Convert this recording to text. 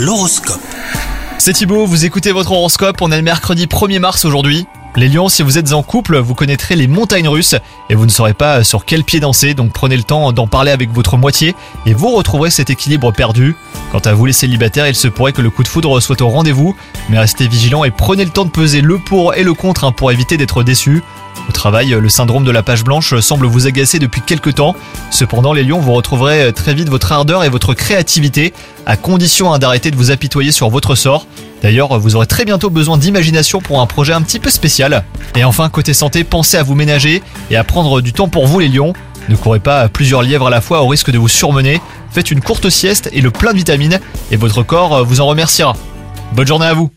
L'horoscope. C'est Thibaut, vous écoutez votre horoscope, on est le mercredi 1er mars aujourd'hui. Les lions, si vous êtes en couple, vous connaîtrez les montagnes russes et vous ne saurez pas sur quel pied danser, donc prenez le temps d'en parler avec votre moitié et vous retrouverez cet équilibre perdu. Quant à vous les célibataires, il se pourrait que le coup de foudre soit au rendez-vous, mais restez vigilants et prenez le temps de peser le pour et le contre hein, pour éviter d'être déçus. Au travail, le syndrome de la page blanche semble vous agacer depuis quelques temps. Cependant, les lions, vous retrouverez très vite votre ardeur et votre créativité, à condition hein, d'arrêter de vous apitoyer sur votre sort. D'ailleurs, vous aurez très bientôt besoin d'imagination pour un projet un petit peu spécial. Et enfin, côté santé, pensez à vous ménager et à prendre du temps pour vous les lions. Ne courez pas plusieurs lièvres à la fois au risque de vous surmener. Faites une courte sieste et le plein de vitamines et votre corps vous en remerciera. Bonne journée à vous